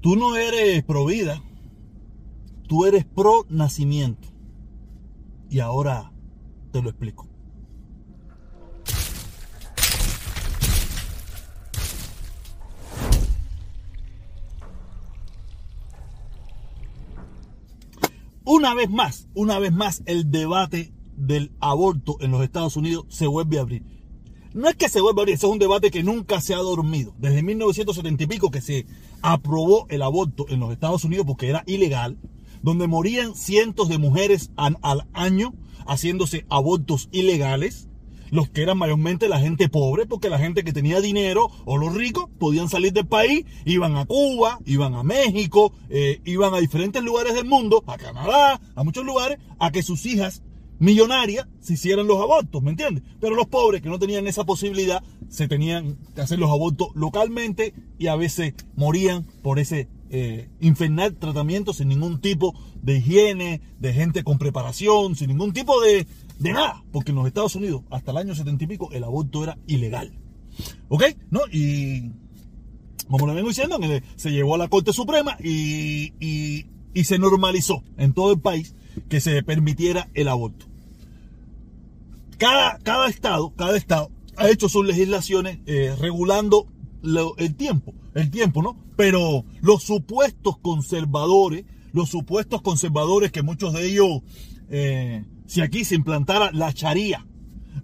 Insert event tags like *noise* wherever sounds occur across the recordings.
Tú no eres pro vida, tú eres pro nacimiento. Y ahora te lo explico. Una vez más, una vez más, el debate del aborto en los Estados Unidos se vuelve a abrir. No es que se vuelva a abrir, ese es un debate que nunca se ha dormido. Desde 1970 y pico que se aprobó el aborto en los Estados Unidos porque era ilegal, donde morían cientos de mujeres al, año haciéndose abortos ilegales los que eran mayormente la gente pobre, porque la gente que tenía dinero o los ricos podían salir del país, iban a Cuba, iban a México, eh, iban a diferentes lugares del mundo, a Canadá, a muchos lugares, a que sus hijas millonarias se hicieran los abortos, ¿me entiendes? Pero los pobres que no tenían esa posibilidad se tenían que hacer los abortos localmente y a veces morían por ese eh, infernal tratamiento sin ningún tipo de higiene, de gente con preparación, sin ningún tipo de, de nada, porque en los Estados Unidos hasta el año 70 y pico el aborto era ilegal. ¿Ok? ¿No? Y como lo vengo diciendo, se llevó a la Corte Suprema y, y, se normalizó en todo el país que se permitiera el aborto. Cada, cada estado, cada estado ha hecho sus legislaciones eh, regulando el tiempo, el tiempo, ¿no? Pero los supuestos conservadores, los supuestos conservadores que muchos de ellos eh, si aquí se implantara la charía,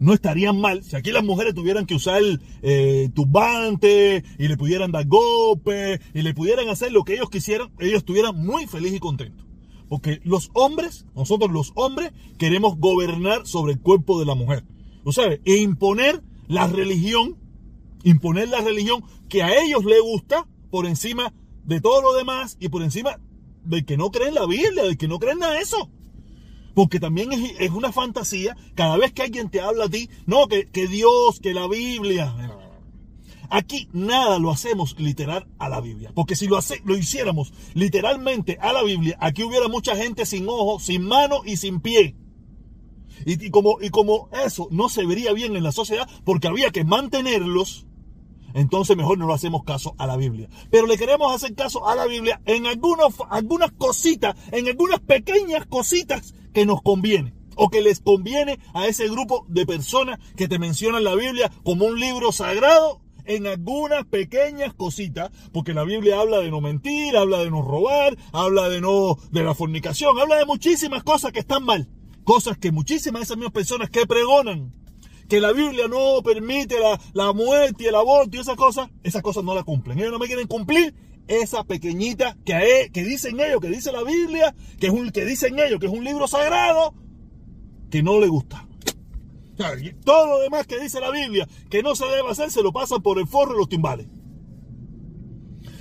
no estarían mal si aquí las mujeres tuvieran que usar eh, y le pudieran dar golpes y le pudieran hacer lo que ellos quisieran, ellos estuvieran muy felices y contentos. Porque los hombres, nosotros los hombres, queremos gobernar sobre el cuerpo de la mujer. ¿Tú sabes? E imponer la religión, imponer la religión que a ellos les gusta por encima de todo lo demás y por encima del que no cree en la Biblia, del que no cree en nada de eso. Porque también es, una fantasía, cada vez que alguien te habla a ti, no, que, que Dios, que la Biblia. Aquí nada lo hacemos literal a la Biblia. Porque si lo, hace, lo hiciéramos literalmente a la Biblia, aquí hubiera mucha gente sin ojo, sin mano y sin pie. Y, como, y como eso no se vería bien en la sociedad, porque había que mantenerlos, entonces mejor no lo hacemos caso a la Biblia. Pero le queremos hacer caso a la Biblia en algunos, algunas cositas, en algunas pequeñas cositas que nos conviene o que les conviene a ese grupo de personas que te mencionan la Biblia como un libro sagrado en algunas pequeñas cositas, porque la Biblia habla de no mentir, habla de no robar, habla de no de la fornicación, habla de muchísimas cosas que están mal, cosas que muchísimas de esas mismas personas que pregonan que la Biblia no permite la, la muerte y el aborto y esas cosas, esas cosas no la cumplen. Ellos no me quieren cumplir esa pequeñita que, e, que dicen ellos, que dice la Biblia, que, es un, que dicen ellos que es un libro sagrado, que no le gusta. Todo lo demás que dice la Biblia que no se debe hacer, se lo pasan por el forro y los timbales.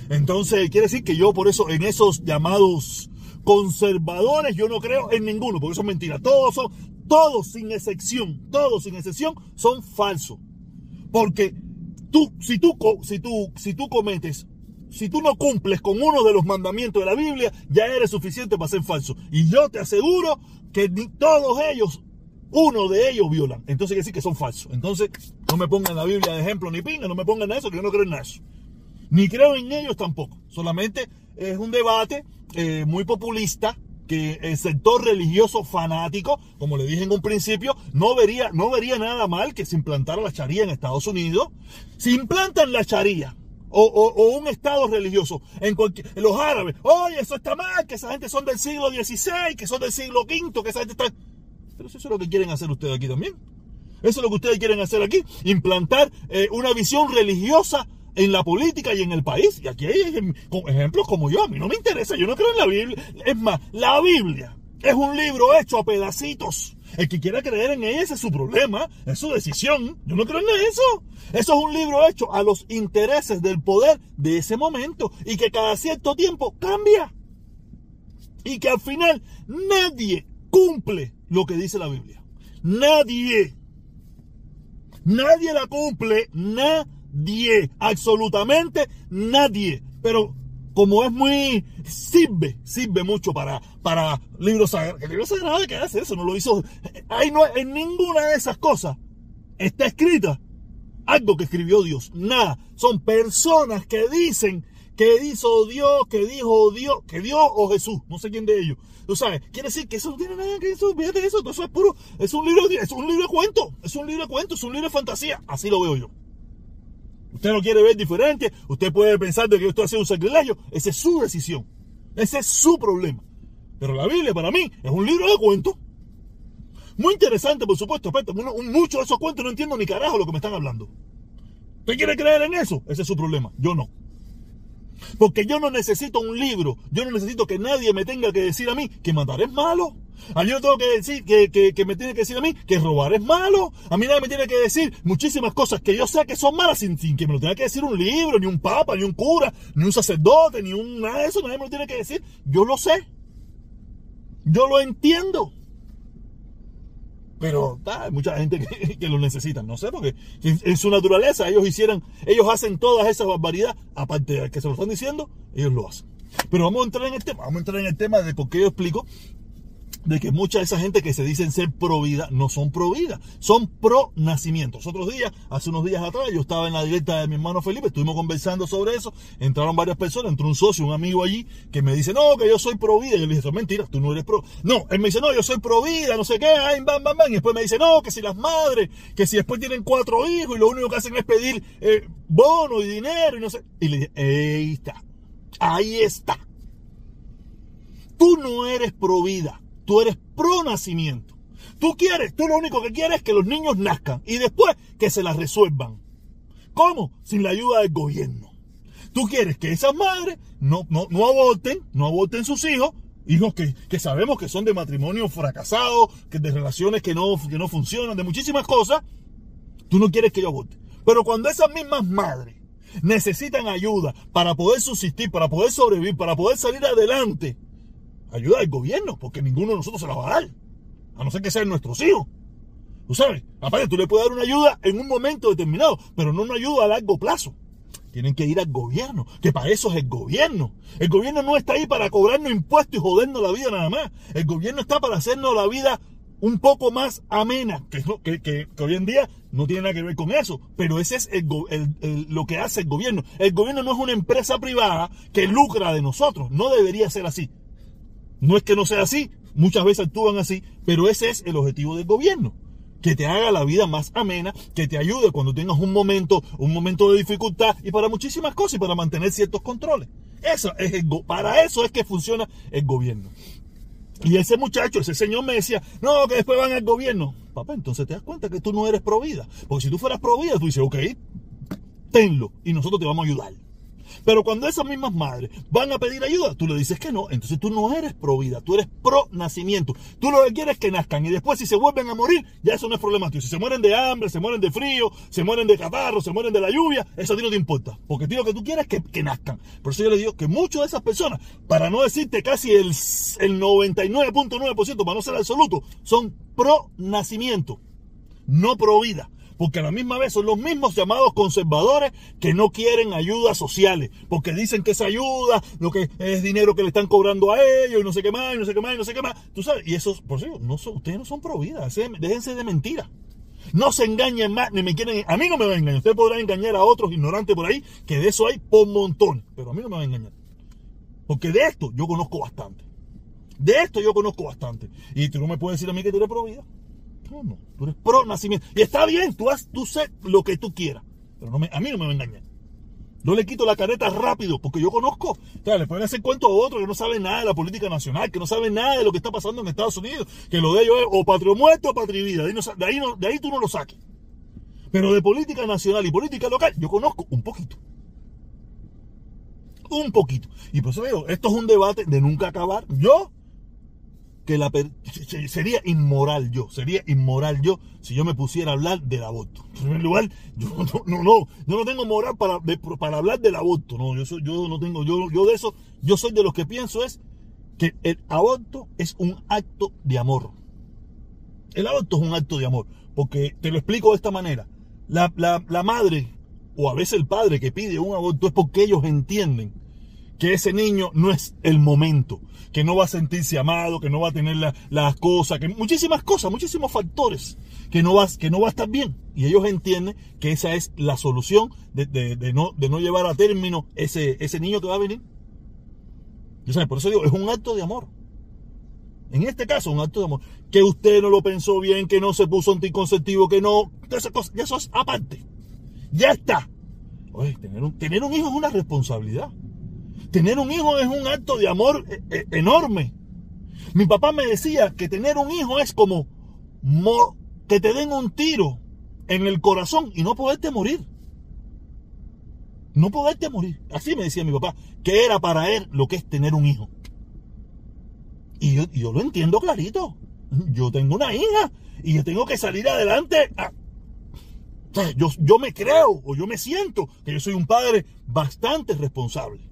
Entonces, quiere decir que yo por eso en esos llamados conservadores yo no creo en ninguno, porque eso es mentira. Todos son, todos sin excepción, todos sin excepción son falsos. Porque tú, si tú, si tú, si tú cometes si tú no cumples con uno de los mandamientos de la Biblia, ya eres suficiente para ser falso. Y yo te aseguro que todos ellos, uno de ellos violan. Entonces quiere decir que son falsos. Entonces, no me pongan la Biblia de ejemplo ni pinga, no me pongan eso, que yo no creo en eso. Ni creo en ellos tampoco. Solamente es un debate eh, muy populista que el sector religioso fanático, como le dije en un principio, no vería, no vería nada mal que se implantara la charía en Estados Unidos. Si implantan la charía o, un estado religioso. En, los árabes, oye, eso está mal, que esa gente son del siglo XVI, que son del siglo V, que esa gente está... Pero eso es lo que quieren hacer ustedes aquí también. Eso es lo que ustedes quieren hacer aquí, implantar eh, una visión religiosa en la política y en el país. Y aquí hay ejemplos como yo, a mí no me interesa, yo no creo en la Biblia. Es más, la Biblia es un libro hecho a pedacitos el que quiera creer en ella, ese es su problema, es su decisión. Yo no creo en eso. Eso es un libro hecho a los intereses del poder de ese momento y que cada cierto tiempo cambia. Y que al final nadie cumple lo que dice la Biblia. Nadie. Nadie la cumple. Nadie. Absolutamente nadie. Pero como es muy, sirve, sirve mucho para, para libros sagrados. El libro sagrado qué hace eso, no lo hizo. No, en ninguna de esas cosas está escrita algo que escribió Dios. Nada. Son personas que dicen que hizo Dios, que dijo Dios, que Dios o Jesús, no sé quién de ellos. Tú sabes, quiere decir que eso no tiene nada que eso, fíjate eso, eso es puro, es un libro, es un libro de cuento, es un libro de cuento, es un libro de fantasía, así lo veo yo. Usted no quiere ver diferente, usted puede pensar de que yo estoy haciendo un sacrilegio, esa es su decisión, ese es su problema. Pero la Biblia para mí es un libro de cuentos. Muy interesante, por supuesto, pero muchos de esos cuentos no entiendo ni carajo lo que me están hablando. ¿Usted quiere creer en eso? Ese es su problema, yo no. Porque yo no necesito un libro, yo no necesito que nadie me tenga que decir a mí que matar es malo. A mí no tengo que decir que, me tiene que decir a mí que robar es malo. A mí nadie me tiene que decir muchísimas cosas que yo sé que son malas sin, que me lo tenga que decir un libro, ni un papa, ni un cura, ni un sacerdote, ni un nada de eso. Nadie me lo tiene que decir. Yo lo sé. Yo lo entiendo. Pero hay mucha gente *laughs* que, lo necesita, no sé, porque en, su naturaleza ellos hicieran, ellos hacen todas esas barbaridades, aparte de que se lo están diciendo, ellos lo hacen. Pero vamos a entrar en el tema, vamos a entrar en el tema de por qué yo explico de que mucha de esa gente que se dicen ser pro vida no son pro vida, son pro nacimiento. Otros días, hace unos días atrás, yo estaba en la directa de mi hermano Felipe, estuvimos conversando sobre eso, entraron varias personas, entró un socio, un amigo allí, que me dice, no, que yo soy pro vida. Y yo le dije, eso es mentira, tú no eres pro. No, él me dice, no, yo soy pro vida, no sé qué, ay, bam, bam, bam. Y después me dice, no, que si las madres, que si después tienen cuatro hijos y lo único que hacen es pedir eh, bono y dinero y no sé. Y le dije, ahí está, ahí está. Tú no eres pro vida Tú eres pro nacimiento. Tú quieres, tú lo único que quieres es que los niños nazcan y después que se las resuelvan. ¿Cómo? Sin la ayuda del gobierno. Tú quieres que esas madres no, no, no aborten, no aborten sus hijos, hijos que, que, sabemos que son de matrimonio fracasado, que de relaciones que no, que no funcionan, de muchísimas cosas. Tú no quieres que ellos aborten. Pero cuando esas mismas madres necesitan ayuda para poder subsistir, para poder sobrevivir, para poder salir adelante, ayuda del gobierno, porque ninguno de nosotros se la va a dar. A no ser que sean nuestros hijos. Tú sabes, aparte tú le puedes dar una ayuda en un momento determinado, pero no una ayuda a largo plazo. Tienen que ir al gobierno, que para eso es el gobierno. El gobierno no está ahí para cobrarnos impuestos y jodernos la vida nada más. El gobierno está para hacernos la vida un poco más amena, que, que, hoy en día no tiene nada que ver con eso, pero ese es lo que hace el gobierno. El gobierno no es una empresa privada que lucra de nosotros, no debería ser así. No es que no sea así, muchas veces actúan así, pero ese es el objetivo del gobierno. Que te haga la vida más amena, que te ayude cuando tengas un momento, un momento de dificultad y para muchísimas cosas y para mantener ciertos controles. Eso es para eso es que funciona el gobierno. Y ese muchacho, ese señor me decía, no, que después van al gobierno. Papá, entonces te das cuenta que tú no eres provida. Porque si tú fueras provida, tú dices, ok, tenlo y nosotros te vamos a ayudar. Pero cuando esas mismas madres van a pedir ayuda, tú le dices que no. Entonces tú no eres pro vida, tú eres pro nacimiento. Tú lo que quieres es que nazcan y después si se vuelven a morir, ya eso no es problema tuyo. Si se mueren de hambre, se mueren de frío, se mueren de catarro, se mueren de la lluvia, eso a ti no te importa. Porque tú lo que tú quieres es que, nazcan. Por eso yo le digo que muchas de esas personas, para no decirte casi el, el 99.9%, para no ser absoluto, son pro nacimiento, no pro vida porque a la misma vez son los mismos llamados conservadores que no quieren ayudas sociales, porque dicen que esa ayuda, lo que es dinero que le están cobrando a ellos, y no sé qué más, y no sé qué más, y no sé qué más. Tú sabes, y eso, por eso, no son, ustedes no son pro déjense de mentiras. No se engañen más, ni me quieren. A mí no me van a engañar. Ustedes podrán engañar a otros ignorantes por ahí, que de eso hay por montón. Pero a mí no me van a engañar. Porque de esto yo conozco bastante. De esto yo conozco bastante. Y tú no me puedes decir a mí que tú eres pro. No, no, tú eres pro nacimiento. Y está bien, tú, has, tú sé lo que tú quieras. Pero no me, a mí no me va a engañar. No le quito la careta rápido, porque yo conozco. O sea, le pueden hacer cuento a otro que no sabe nada de la política nacional, que no sabe nada de lo que está pasando en Estados Unidos, que lo de ellos es o patrio muerto o patria vida. De ahí, ahí de ahí tú no lo saques. Pero de política nacional y política local, yo conozco un poquito. Un poquito. Y por eso digo, esto es un debate de nunca acabar. Yo que la sería inmoral yo, sería inmoral yo si yo me pusiera a hablar del aborto. En primer lugar, yo no, no, no, yo no tengo moral para, para hablar del aborto, no, yo soy, yo no tengo, yo, yo de eso, yo soy de los que pienso es que el aborto es un acto de amor. El aborto es un acto de amor, porque te lo explico de esta manera. La, la, la madre, o a veces el padre que pide un aborto es porque ellos entienden que ese niño no es el momento, que no va a sentirse amado, que no va a tener las cosas, que muchísimas cosas, muchísimos factores que no va, que no va a estar bien. Y ellos entienden que esa es la solución de, no, llevar a término ese, niño que va a venir. Yo por eso digo, es un acto de amor. En este caso, un acto de amor. Que usted no lo pensó bien, que no se puso anticonceptivo, que no. Esa cosa, eso es aparte. Ya está. Oye, tener un, tener un hijo es una responsabilidad. Tener un hijo es un acto de amor eh, eh, enorme. Mi papá me decía que tener un hijo es como que te den un tiro en el corazón y no poderte morir. No poderte morir. Así me decía mi papá, que era para él lo que es tener un hijo. Y yo, lo entiendo clarito. Yo tengo una hija y yo tengo que salir adelante. yo, yo me creo o yo me siento que yo soy un padre bastante responsable.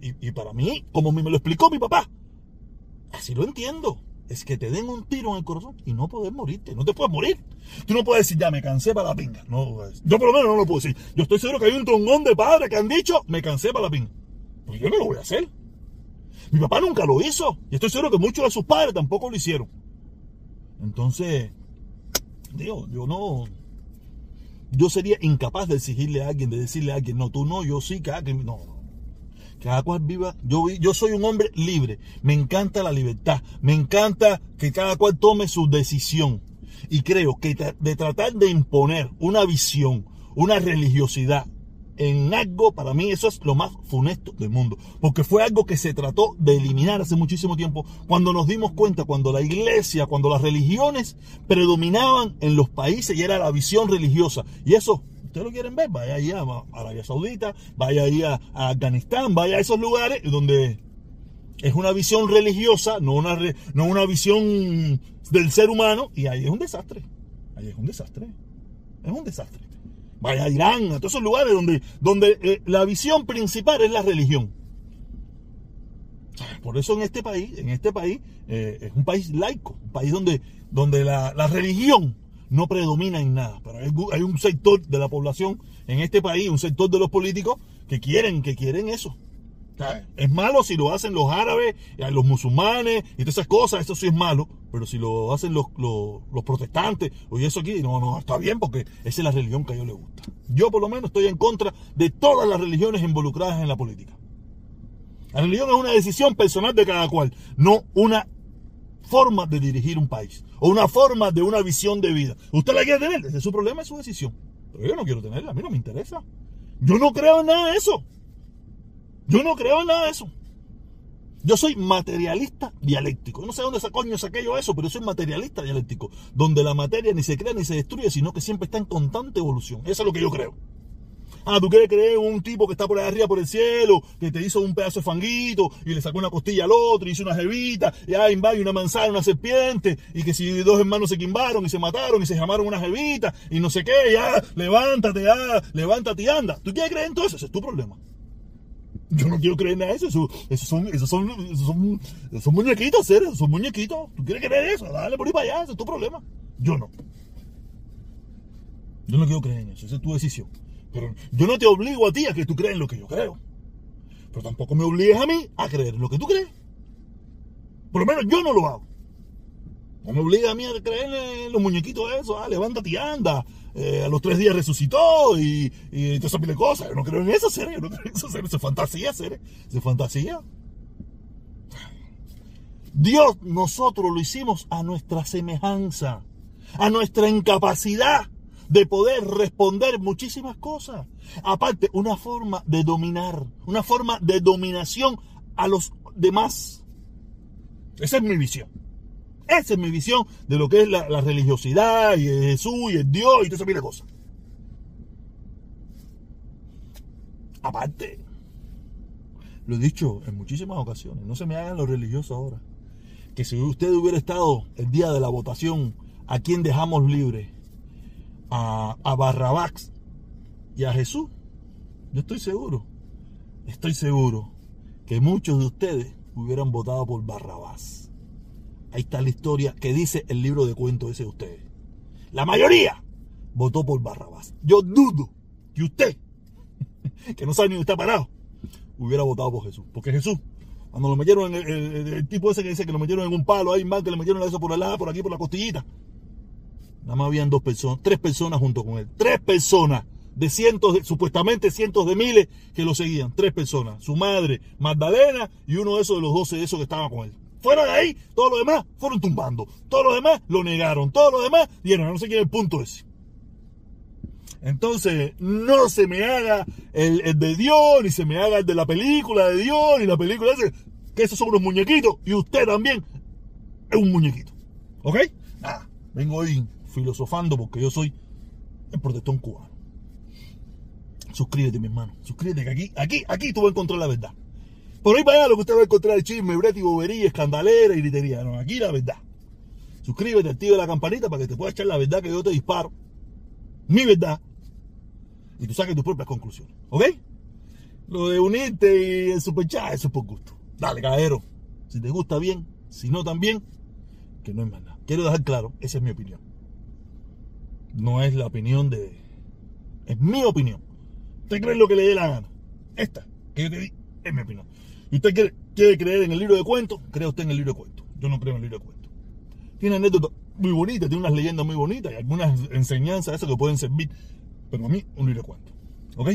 Y, para mí, como me lo explicó mi papá, así lo entiendo es que te den un tiro en el corazón y no poder morirte. No te puedes morir. Tú no puedes decir, ya me cansé para la pinga. No, yo por lo menos no lo puedo decir. Yo estoy seguro que hay un tongón de padres que han dicho, me cansé para la pinga. Pues yo no lo voy a hacer. Mi papá nunca lo hizo. Y estoy seguro que muchos de sus padres tampoco lo hicieron. Entonces, digo, yo no. Yo sería incapaz de exigirle a alguien, de decirle a alguien, no, tú no, yo sí, que alguien. No, cada cual viva. Yo, yo soy un hombre libre. Me encanta la libertad. Me encanta que cada cual tome su decisión. Y creo que de tratar de imponer una visión, una religiosidad en algo, para mí eso es lo más funesto del mundo. Porque fue algo que se trató de eliminar hace muchísimo tiempo, cuando nos dimos cuenta, cuando la iglesia, cuando las religiones predominaban en los países y era la visión religiosa. Y eso ustedes lo quieren ver, vaya ahí a Arabia Saudita, vaya ahí a, Afganistán, vaya a esos lugares donde es una visión religiosa, no una, no una visión del ser humano, y ahí es un desastre. Ahí es un desastre. Es un desastre. Vaya a Irán, a todos esos lugares donde, donde eh, la visión principal es la religión. Por eso en este país, en este país, eh, es un país laico, un país donde, donde la, la religión no predomina en nada. Pero hay, un sector de la población en este país, un sector de los políticos que quieren, que quieren eso. es malo si lo hacen los árabes, eh, los musulmanes y todas esas cosas, eso sí es malo, pero si lo hacen los, los, protestantes, oye, eso aquí, no, no, está bien porque esa es la religión que a ellos les gusta. Yo por lo menos estoy en contra de todas las religiones involucradas en la política. La religión es una decisión personal de cada cual, no una forma de dirigir un país o una forma de una visión de vida. Usted la quiere tener, ese es su problema, es su decisión. Pero yo no quiero tenerla, a mí no me interesa. Yo no creo en nada de eso. Yo no creo en nada de eso. Yo soy materialista dialéctico. No sé dónde coño saqué yo eso, pero soy materialista dialéctico. Donde la materia ni se crea ni se destruye, sino que siempre está en constante evolución. Eso es lo que yo creo. Ah, tú quieres creer un tipo que está por ahí arriba por el cielo, que te hizo un pedazo de fanguito y le sacó una costilla al otro, y hizo una jevita, y ah, y una manzana, una serpiente, y que si dos hermanos se quimbaron y se mataron y se llamaron una jevita, y no sé qué, ya, levántate, ya, levántate y anda. ¿Tú quieres creer en todo eso? Ese es tu problema. Yo no quiero creer en eso, esos, son, esos son, esos son, esos muñequitos, son muñequitos. ¿Tú quieres creer eso? Dale por ahí para allá, ese es tu problema. Yo no. Yo no quiero creer en eso, esa es tu decisión. Pero yo no te obligo a ti a que tú creas en lo que yo creo. Pero tampoco me obligues a mí a creer en lo que tú crees. Por lo menos yo no lo hago. No me obliga a mí a creer en los muñequitos esos. Ah, levántate y anda. Eh, a los tres días resucitó y, y te de cosas. Yo no creo en eso, serio. Yo no creo en eso, serio. Eso es fantasía, serio. Eso es fantasía. Dios, nosotros lo hicimos a nuestra semejanza, a nuestra incapacidad de poder responder muchísimas cosas. Aparte, una forma de dominar, una forma de dominación a los demás. Esa es mi visión. Esa es mi visión de lo que es la, religiosidad y Jesús y el Dios y toda esa de cosas. Aparte, lo he dicho en muchísimas ocasiones, no se me hagan los religiosos ahora. Que si usted hubiera estado el día de la votación, ¿a quién dejamos libre? A, Barrabás y a Jesús, yo estoy seguro, estoy seguro que muchos de ustedes hubieran votado por Barrabás. Ahí está la historia que dice el libro de cuentos ese de ustedes. La mayoría votó por Barrabás. Yo dudo que usted, *laughs* que no sabe ni dónde está parado, hubiera votado por Jesús. Porque Jesús Cuando lo metieron en el, el, tipo ese que dice que lo metieron en un palo, hay más que le metieron eso por lado, por aquí, por la costillita. Nada más habían dos personas, tres personas junto con él. Tres personas de cientos, de, supuestamente cientos de miles que lo seguían. Tres personas. Su madre, Magdalena, y uno de esos de los doce de esos que estaban con él. Fuera de ahí, todos los demás fueron tumbando. Todos los demás lo negaron. Todos los demás dieron, no sé quién es el punto ese. Entonces, no se me haga el, de Dios, ni se me haga el de la película de Dios, ni la película ese, que esos son unos muñequitos, y usted también es un muñequito. ¿Ok? Nada, vengo hoy filosofando porque yo soy el protestón cubano. Suscríbete, mi hermano. Suscríbete que aquí, aquí, aquí tú vas a encontrar la verdad. Por ahí para allá lo que usted va a encontrar es chisme, brete, bobería, escandalera y gritería. No, aquí la verdad. Suscríbete, activa la campanita para que te pueda echar la verdad que yo te disparo. Mi verdad y tú saques tus propias conclusiones. ¿Ok? Lo de unirte y el superchat, eso es por gusto. Dale, caballero. Si te gusta bien, si no también, que no es más nada. Quiero dejar claro, esa es mi opinión. No es la opinión de. Es mi opinión. Usted cree lo que le dé la gana. Esta, que yo te di, es mi opinión. Y usted quiere, creer en el libro de cuentos, crea usted en el libro de cuentos. Yo no creo en el libro de cuentos. Tiene anécdotas muy bonitas, tiene unas leyendas muy bonitas y algunas enseñanzas, esas que pueden servir pero a mí un libro de cuento. ¿Ok?